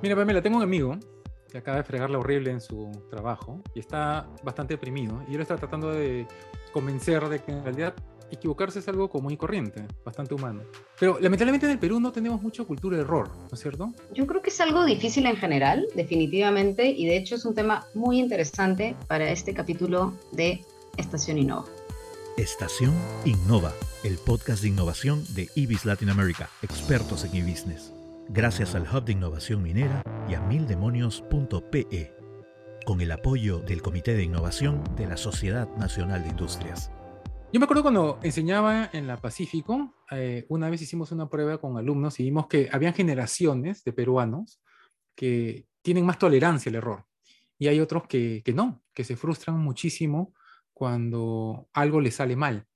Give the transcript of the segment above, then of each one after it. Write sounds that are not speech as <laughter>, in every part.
Mira, Pamela, tengo un amigo que acaba de fregarle horrible en su trabajo y está bastante deprimido. Y él está tratando de convencer de que en realidad equivocarse es algo común y corriente, bastante humano. Pero lamentablemente en el Perú no tenemos mucha cultura de error, ¿no es cierto? Yo creo que es algo difícil en general, definitivamente, y de hecho es un tema muy interesante para este capítulo de Estación Innova. Estación Innova, el podcast de innovación de IBIS Latin America, expertos en e-business. Gracias al Hub de Innovación Minera y a mildemonios.pe, con el apoyo del Comité de Innovación de la Sociedad Nacional de Industrias. Yo me acuerdo cuando enseñaba en la Pacífico, eh, una vez hicimos una prueba con alumnos y vimos que habían generaciones de peruanos que tienen más tolerancia al error y hay otros que, que no, que se frustran muchísimo cuando algo les sale mal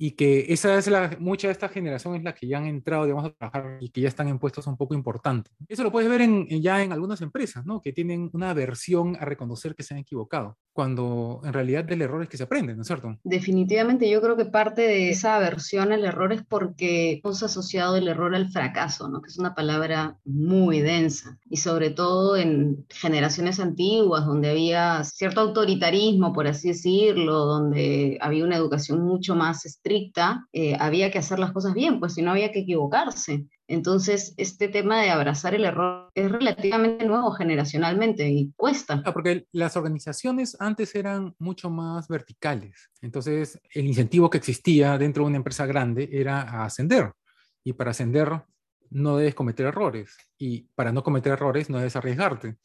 y que esa es la, mucha de esta generación es la que ya han entrado, digamos, a trabajar y que ya están en puestos un poco importantes. Eso lo puedes ver en, ya en algunas empresas, ¿no? Que tienen una aversión a reconocer que se han equivocado, cuando en realidad del error es que se aprende, ¿no es cierto? Definitivamente yo creo que parte de esa aversión al error es porque hemos asociado el error al fracaso, ¿no? Que es una palabra muy densa y sobre todo en generaciones antiguas donde había cierto autoritarismo, por así decirlo, donde había una educación mucho más estricta eh, había que hacer las cosas bien, pues si no había que equivocarse. Entonces, este tema de abrazar el error es relativamente nuevo generacionalmente y cuesta. Ah, porque las organizaciones antes eran mucho más verticales. Entonces, el incentivo que existía dentro de una empresa grande era ascender. Y para ascender no debes cometer errores. Y para no cometer errores no debes arriesgarte.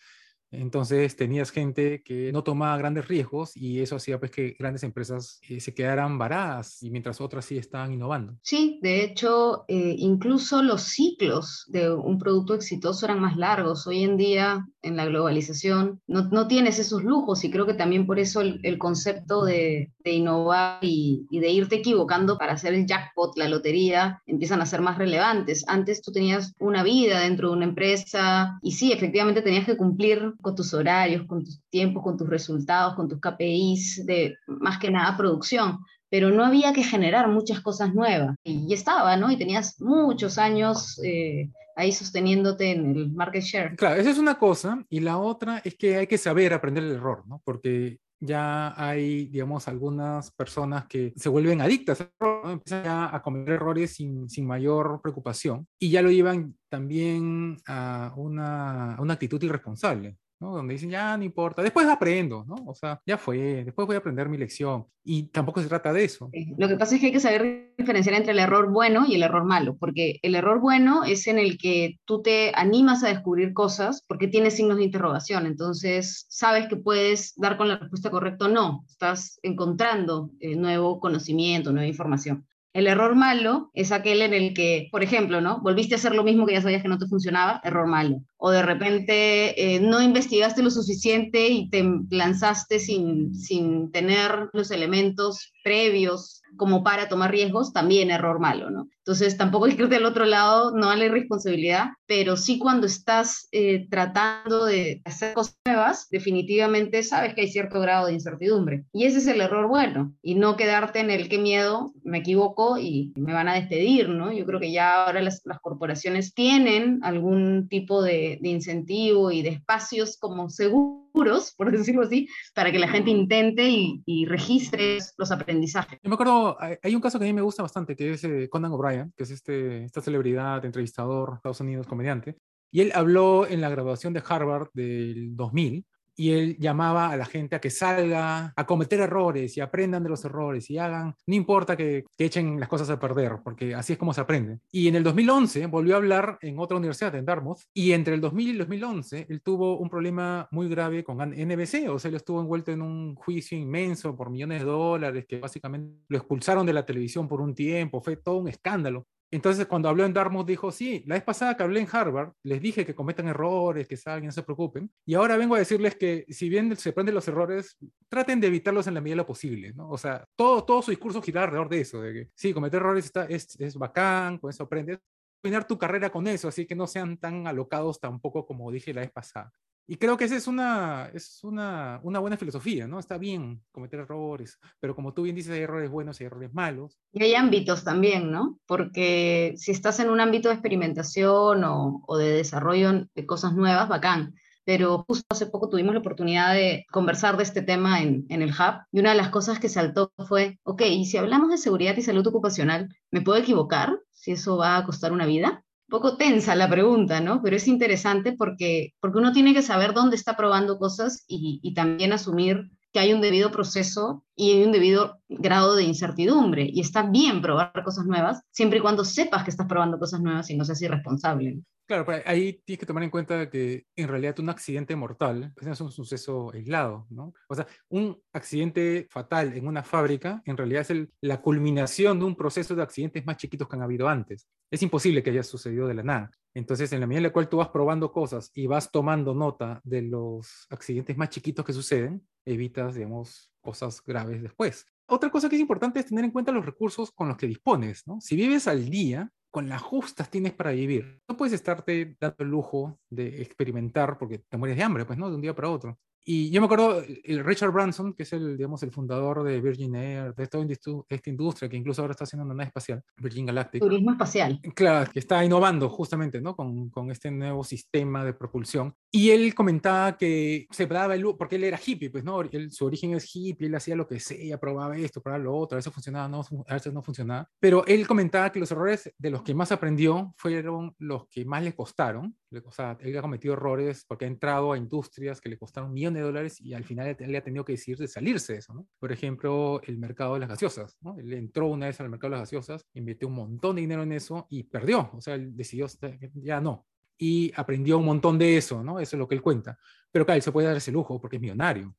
Entonces tenías gente que no tomaba grandes riesgos y eso hacía pues que grandes empresas eh, se quedaran varadas y mientras otras sí estaban innovando. Sí, de hecho, eh, incluso los ciclos de un producto exitoso eran más largos. Hoy en día, en la globalización, no, no tienes esos lujos y creo que también por eso el, concepto de, de innovar y, y, de irte equivocando para hacer el jackpot, la lotería, empiezan a ser más relevantes. Antes tú tenías una vida dentro de una empresa y sí, efectivamente tenías que cumplir con tus horarios, con tus tiempos, con tus resultados, con tus KPIs de más que nada producción, pero no había que generar muchas cosas nuevas. Y estaba, ¿no? Y tenías muchos años eh, ahí sosteniéndote en el market share. Claro, esa es una cosa. Y la otra es que hay que saber aprender el error, ¿no? Porque ya hay, digamos, algunas personas que se vuelven adictas, a cometer errores sin, sin, mayor preocupación y ya lo llevan también a una, a una actitud irresponsable. Donde dicen, ya no importa, después aprendo, ¿no? O sea, ya fue, después voy a aprender mi lección. Y tampoco se trata de eso. Lo que pasa es que hay que saber diferenciar entre el error bueno y el error malo, porque el error bueno es en el que tú te animas a descubrir cosas porque tienes signos de interrogación, entonces sabes que puedes dar con la respuesta correcta o no, estás encontrando eh, nuevo conocimiento, nueva información. El error malo es aquel en el que, por ejemplo, ¿no? Volviste a hacer lo mismo que ya sabías que no te funcionaba, error malo. O de repente eh, no investigaste lo suficiente y te lanzaste sin, sin tener los elementos previos como para tomar riesgos, también error malo, ¿no? Entonces tampoco hay que irte al otro lado, no hay responsabilidad, pero sí cuando estás eh, tratando de hacer cosas nuevas, definitivamente sabes que hay cierto grado de incertidumbre. Y ese es el error bueno, y no quedarte en el qué miedo, me equivoco y me van a despedir, ¿no? Yo creo que ya ahora las, las corporaciones tienen algún tipo de, de incentivo y de espacios como seguros por <laughs> decirlo así, para que la gente intente y, y, registre los aprendizajes. Yo me acuerdo, hay un caso que a mí me gusta bastante, que es eh, Conan O'Brien, que es este, esta celebridad, entrevistador, Estados Unidos, comediante, y él habló en la graduación de Harvard del 2000, y él llamaba a la gente a que salga a cometer errores y aprendan de los errores y hagan, no importa que, que, echen las cosas a perder, porque así es como se aprende. Y en el 2011 volvió a hablar en otra universidad, en Dartmouth, y entre el 2000 y el 2011 él tuvo un problema muy grave con NBC, o sea, él estuvo envuelto en un juicio inmenso por millones de dólares, que básicamente lo expulsaron de la televisión por un tiempo, fue todo un escándalo. Entonces, cuando habló en Dartmouth, dijo, sí, la vez pasada que hablé en Harvard, les dije que cometan errores, que salgan, no se preocupen. Y ahora vengo a decirles que si bien se aprenden los errores, traten de evitarlos en la medida de lo posible, ¿no? O sea, todo, todo su discurso gira alrededor de eso, de que sí, cometer errores está, es, es bacán, con eso aprendes. Terminar tu carrera con eso, así que no sean tan alocados tampoco como dije la vez pasada. Y creo que esa es una, es una, una, buena filosofía, ¿no? Está bien cometer errores, pero como tú bien dices, hay errores buenos y errores malos. Y hay ámbitos también, ¿no? Porque si estás en un ámbito de experimentación o, o de desarrollo de cosas nuevas, bacán. Pero justo hace poco tuvimos la oportunidad de conversar de este tema en, en el Hub y una de las cosas que saltó fue, ok, y si hablamos de seguridad y salud ocupacional, ¿me puedo equivocar si eso va a costar una vida? Poco tensa la pregunta, ¿no? Pero es interesante porque, porque uno tiene que saber dónde está probando cosas y, y también asumir que hay un debido proceso y hay un debido grado de incertidumbre. Y está bien probar cosas nuevas, siempre y cuando sepas que estás probando cosas nuevas y no seas irresponsable. Claro, pero ahí tienes que tomar en cuenta que en realidad un accidente mortal pues, es un suceso aislado, ¿no? O sea, un accidente fatal en una fábrica en realidad es la culminación de un proceso de accidentes más chiquitos que han habido antes. Es imposible que haya sucedido de la nada. Entonces, en la medida en la cual tú vas probando cosas y vas tomando nota de los accidentes más chiquitos que suceden, evitas, digamos, cosas graves después. Otra cosa que es importante es tener en cuenta los recursos con los que dispones, ¿no? Si vives al día, con las justas tienes para vivir. No puedes estarte dando el lujo de experimentar porque te mueres de hambre, pues, ¿no? De un día para otro. Y yo me acuerdo, el Richard Branson, que es el, digamos, el fundador de Virgin Air, de toda esta industria, que incluso ahora está haciendo una nave espacial, Virgin Galactic. Turismo espacial. Claro, que está innovando justamente, ¿no? Con, con este nuevo sistema de propulsión. Y él comentaba que se daba el porque él era hippie, pues, ¿no? Él, su origen es hippie, él hacía lo que sea, probaba esto, probaba lo otro, a veces funcionaba, no, a veces no funcionaba. Pero él comentaba que los errores de los que más aprendió fueron los que más le costaron. O sea, él ha cometido errores porque ha entrado a industrias que le costaron millones de dólares y al final le ha tenido que decir de salirse de eso, ¿no? Por ejemplo, el mercado de las gaseosas, ¿no? Él entró una vez al mercado de las gaseosas, invirtió un montón de dinero en eso y perdió, o sea, él decidió, ya no. Y aprendió un montón de eso, ¿no? Eso es lo que él cuenta. Pero claro, él se puede dar ese lujo porque es millonario.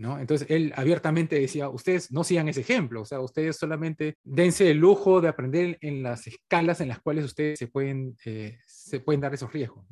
¿No? Entonces él abiertamente decía, ustedes no sigan ese ejemplo, o sea, ustedes solamente dense el lujo de aprender en las escalas en las cuales ustedes se pueden, eh, se pueden dar esos riesgos.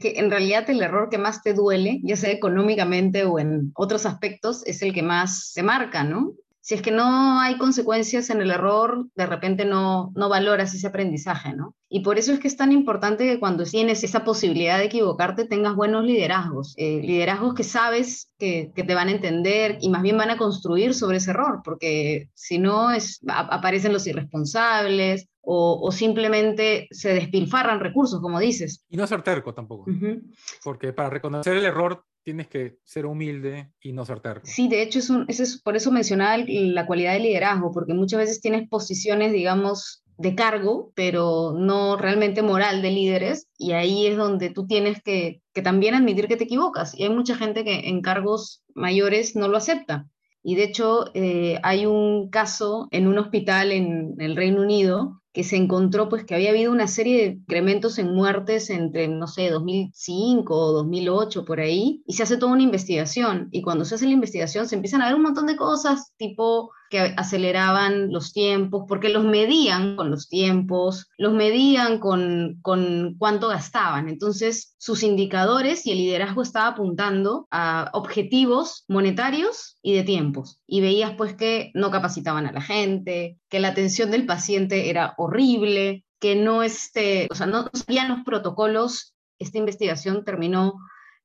Que en realidad el error que más te duele, ya sea económicamente o en otros aspectos, es el que más te marca, ¿no? Si es que no hay consecuencias en el error, de repente no, no valoras ese aprendizaje, ¿no? Y por eso es que es tan importante que cuando tienes esa posibilidad de equivocarte tengas buenos liderazgos, eh, liderazgos que sabes que, que, te van a entender y más bien van a construir sobre ese error, porque si no es, aparecen los irresponsables, o, o, simplemente se despilfarran recursos, como dices. Y no ser terco tampoco, uh -huh. porque para reconocer el error tienes que ser humilde y no ser terco. Sí, de hecho, es por eso mencionaba la cualidad de liderazgo, porque muchas veces tienes posiciones, digamos, de cargo, pero no realmente moral de líderes, y ahí es donde tú tienes que, que también admitir que te equivocas. Y hay mucha gente que en cargos mayores no lo acepta. Y de hecho, eh, hay un caso en un hospital en el Reino Unido que se encontró pues que había habido una serie de incrementos en muertes entre, no sé, 2005 o 2008 por ahí, y se hace toda una investigación, y cuando se hace la investigación se empiezan a ver un montón de cosas, tipo que aceleraban los tiempos, porque los medían con los tiempos, los medían con, con cuánto gastaban, entonces sus indicadores y el liderazgo estaba apuntando a objetivos monetarios y de tiempos, y veías pues que no capacitaban a la gente, que la atención del paciente era horrible, que no, este, o sea, no sabían los protocolos. Esta investigación terminó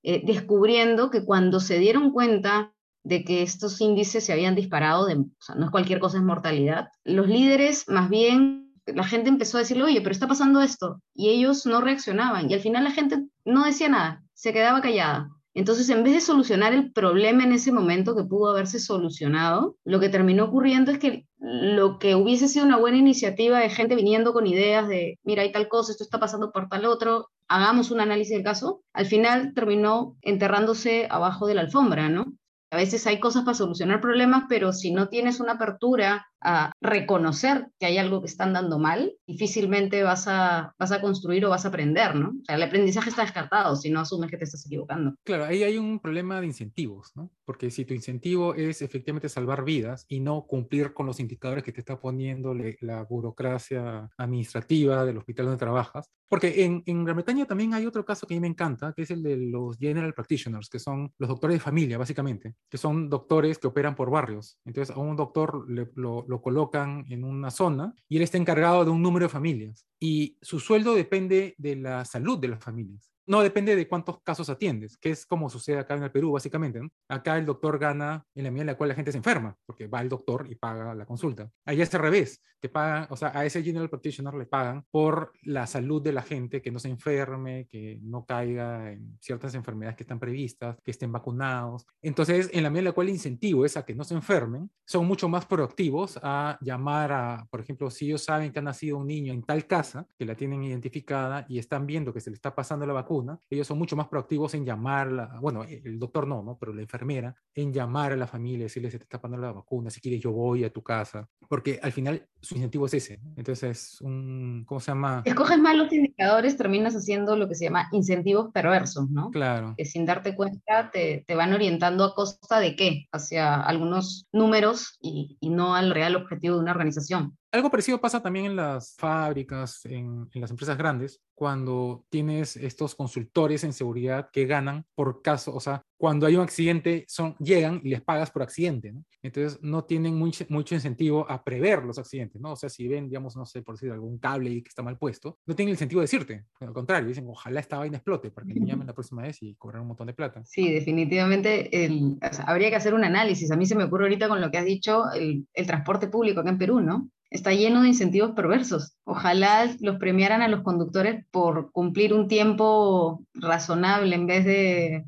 eh, descubriendo que cuando se dieron cuenta de que estos índices se habían disparado, de, o sea, no es cualquier cosa, es mortalidad, los líderes más bien, la gente empezó a decirle, oye, pero está pasando esto, y ellos no reaccionaban, y al final la gente no decía nada, se quedaba callada. Entonces, en vez de solucionar el problema en ese momento que pudo haberse solucionado, lo que terminó ocurriendo es que lo que hubiese sido una buena iniciativa de gente viniendo con ideas de, mira, hay tal cosa, esto está pasando por tal otro, hagamos un análisis del caso, al final terminó enterrándose abajo de la alfombra, ¿no? A veces hay cosas para solucionar problemas, pero si no tienes una apertura a reconocer que hay algo que están dando mal, difícilmente vas a, vas a construir o vas a aprender, ¿no? O sea, el aprendizaje está descartado si no asumes que te estás equivocando. Claro, ahí hay un problema de incentivos, ¿no? Porque si tu incentivo es efectivamente salvar vidas y no cumplir con los indicadores que te está poniendo la burocracia administrativa del hospital donde trabajas, porque en, en Gran Bretaña también hay otro caso que a mí me encanta, que es el de los general practitioners, que son los doctores de familia, básicamente, que son doctores que operan por barrios. Entonces, a un doctor lo, lo colocan en una zona y él está encargado de un número de familias. Y su sueldo depende de la salud de las familias no depende de cuántos casos atiendes, que es como sucede acá en el Perú, básicamente. Acá el doctor gana en la medida en la cual la gente se enferma, porque va el doctor y paga la consulta. Allá es al revés, te pagan, o sea, a ese general practitioner le pagan por la salud de la gente, que no se enferme, que no caiga en ciertas enfermedades que están previstas, que estén vacunados. Entonces, en la medida en la cual el incentivo es a que no se enfermen, son mucho más proactivos a llamar a, por ejemplo, si ellos saben que ha nacido un niño en tal casa, que la tienen identificada y están viendo que se le está pasando la vacuna, ellos son mucho más proactivos en llamarla, bueno, e, el doctor no, ¿no? Pero la enfermera, en llamar a la familia, decirle se te está pasando la vacuna, si quieres yo voy a tu casa, porque al final su incentivo es ese. Entonces es un, ¿cómo se llama? Escoges mal los indicadores, terminas haciendo lo que se llama incentivos perversos, ¿no? Claro. Que sin darte cuenta te, te van orientando a costa de qué? Hacia algunos números y, y no al real objetivo de una organización. Algo parecido pasa también en las fábricas, en, en, las empresas grandes, cuando tienes estos consultores en seguridad que ganan por caso, o sea, cuando hay un accidente, son, llegan y les pagas por accidente, ¿no? Entonces no tienen mucho, mucho incentivo a prever los accidentes, ¿no? O sea, si ven, digamos, no sé, por decir algún cable que está mal puesto, no tienen el incentivo de decirte, al contrario, dicen, ojalá esta vaina explote para que me llamen la próxima vez y cobrar un montón de plata. Sí, definitivamente el, o sea, habría que hacer un análisis. A mí se me ocurre ahorita con lo que has dicho, el, el transporte público acá en Perú, ¿no? Está lleno de incentivos perversos. Ojalá los premiaran a los conductores por cumplir un tiempo razonable en vez de,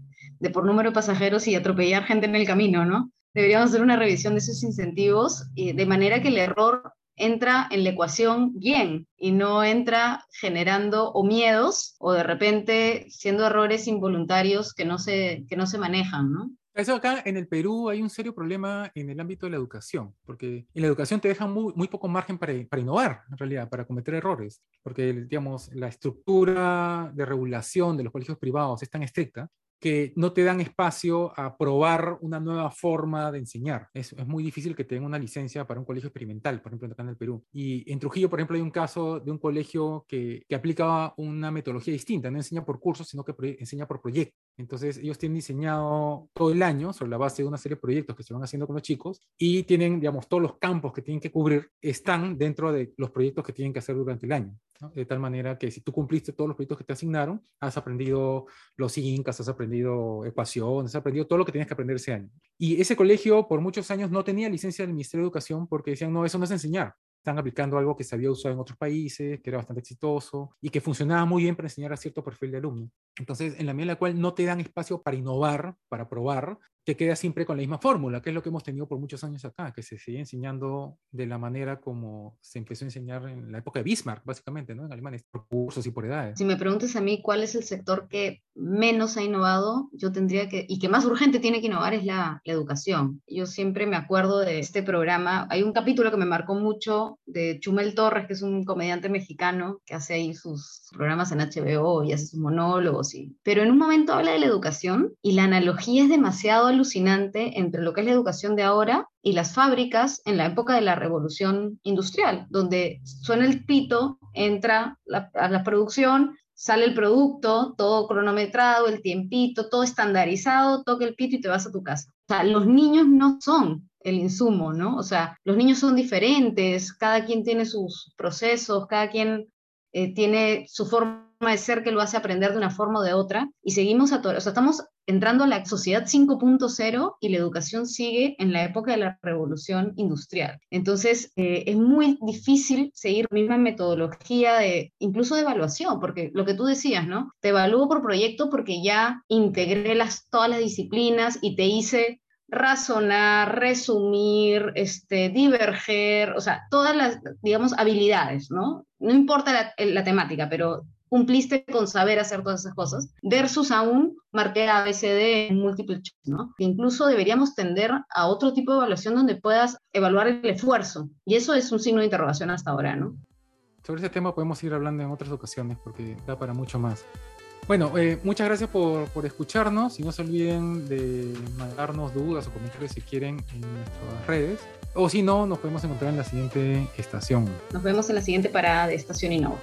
por número de pasajeros y atropellar gente en el camino, ¿no? Deberíamos hacer una revisión de esos incentivos y de manera que el error entra en la ecuación bien y no entra generando o miedos o de repente siendo errores involuntarios que no se, que no se manejan, ¿no? Eso acá en el Perú hay un serio problema en el ámbito de la educación, porque en la educación te deja muy, muy poco margen para, para, innovar, en realidad, para cometer errores, porque, digamos, la estructura de regulación de los colegios privados es tan estricta que no te dan espacio a probar una nueva forma de enseñar. Es, es, muy difícil que te den una licencia para un colegio experimental, por ejemplo, acá en el Perú. Y en Trujillo, por ejemplo, hay un caso de un colegio que, que aplicaba una metodología distinta, no enseña por cursos, sino que enseña por proyectos. Entonces, ellos tienen diseñado todo el año sobre la base de una serie de proyectos que se van haciendo con los chicos y tienen, digamos, todos los campos que tienen que cubrir están dentro de los proyectos que tienen que hacer durante el año. ¿No? De tal manera que si tú cumpliste todos los proyectos que te asignaron, has aprendido los incas, has aprendido ecuaciones, has aprendido todo lo que tienes que aprender ese año. Y ese colegio por muchos años no tenía licencia del Ministerio de Educación porque decían, no, eso no es enseñar están aplicando algo que se había usado en otros países, que era bastante exitoso y que funcionaba muy bien para enseñar a cierto perfil de alumno. Entonces, en la medida en la cual no te dan espacio para innovar, para probar, te quedas siempre con la misma fórmula, que es lo que hemos tenido por muchos años acá, que se sigue enseñando de la manera como se empezó a enseñar en la época de Bismarck, básicamente, ¿no? En Alemania, por cursos y por edades. Si me preguntas a mí cuál es el sector que menos ha innovado, yo tendría que, y que más urgente tiene que innovar, es la, la educación. Yo siempre me acuerdo de este programa, hay un capítulo que me marcó mucho de Chumel Torres, que es un comediante mexicano que hace ahí sus programas en HBO y hace sus monólogos, y... pero en un momento habla de la educación y la analogía es demasiado alucinante entre lo que es la educación de ahora y las fábricas en la época de la revolución industrial, donde suena el pito, entra a la producción, sale el producto, todo cronometrado, el tiempito, todo estandarizado, toca el pito y te vas a tu casa. O sea, los niños no son el insumo, ¿no? O sea, los niños son diferentes, cada quien tiene sus procesos, cada quien eh, tiene su forma de ser que lo hace aprender de una forma o de otra, y seguimos a o sea, estamos entrando a la sociedad 5.0 y la educación sigue en la época de la revolución industrial. Entonces, eh, es muy difícil seguir la misma metodología de, incluso de evaluación, porque lo que tú decías, ¿no? Te evalúo por proyecto porque ya integré las, todas las disciplinas y te hice razonar, resumir, este, diverger, o sea, todas las, digamos, habilidades, ¿no? No importa la, la temática, pero cumpliste con saber hacer todas esas cosas, versus aún marque ABCD en múltiple choice, ¿no? Incluso deberíamos tender a otro tipo de evaluación donde puedas evaluar el esfuerzo. Y eso es un signo de interrogación hasta ahora, ¿no? Sobre ese tema podemos ir hablando en otras ocasiones porque da para mucho más. Bueno, eh, muchas gracias por, por, escucharnos y no se olviden de mandarnos dudas o comentarios si quieren en nuestras redes. O si no, nos podemos encontrar en la siguiente estación. Nos vemos en la siguiente parada de Estación Innova.